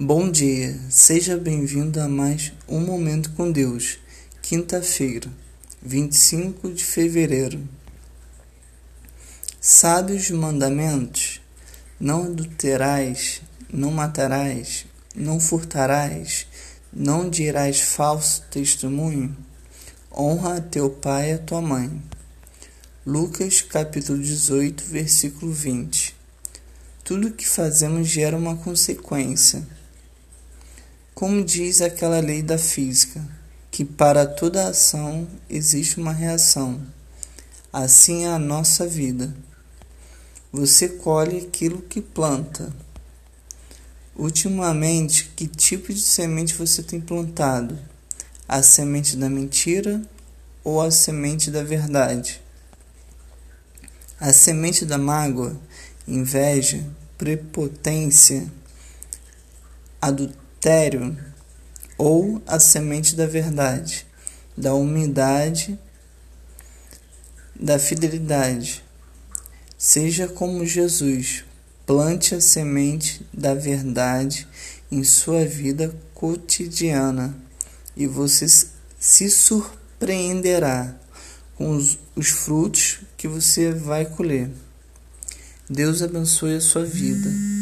Bom dia, seja bem-vindo a mais um Momento com Deus, quinta-feira, 25 de fevereiro. Sabe os mandamentos? Não adulterais, não matarás, não furtarás, não dirás falso testemunho, honra a teu pai e a tua mãe. Lucas capítulo 18, versículo 20. Tudo que fazemos gera uma consequência. Como diz aquela lei da física, que para toda ação existe uma reação. Assim é a nossa vida. Você colhe aquilo que planta. Ultimamente, que tipo de semente você tem plantado? A semente da mentira ou a semente da verdade? A semente da mágoa, inveja, prepotência, adultério adultério ou a semente da verdade, da humildade, da fidelidade. Seja como Jesus, plante a semente da verdade em sua vida cotidiana e você se surpreenderá com os, os frutos que você vai colher. Deus abençoe a sua vida.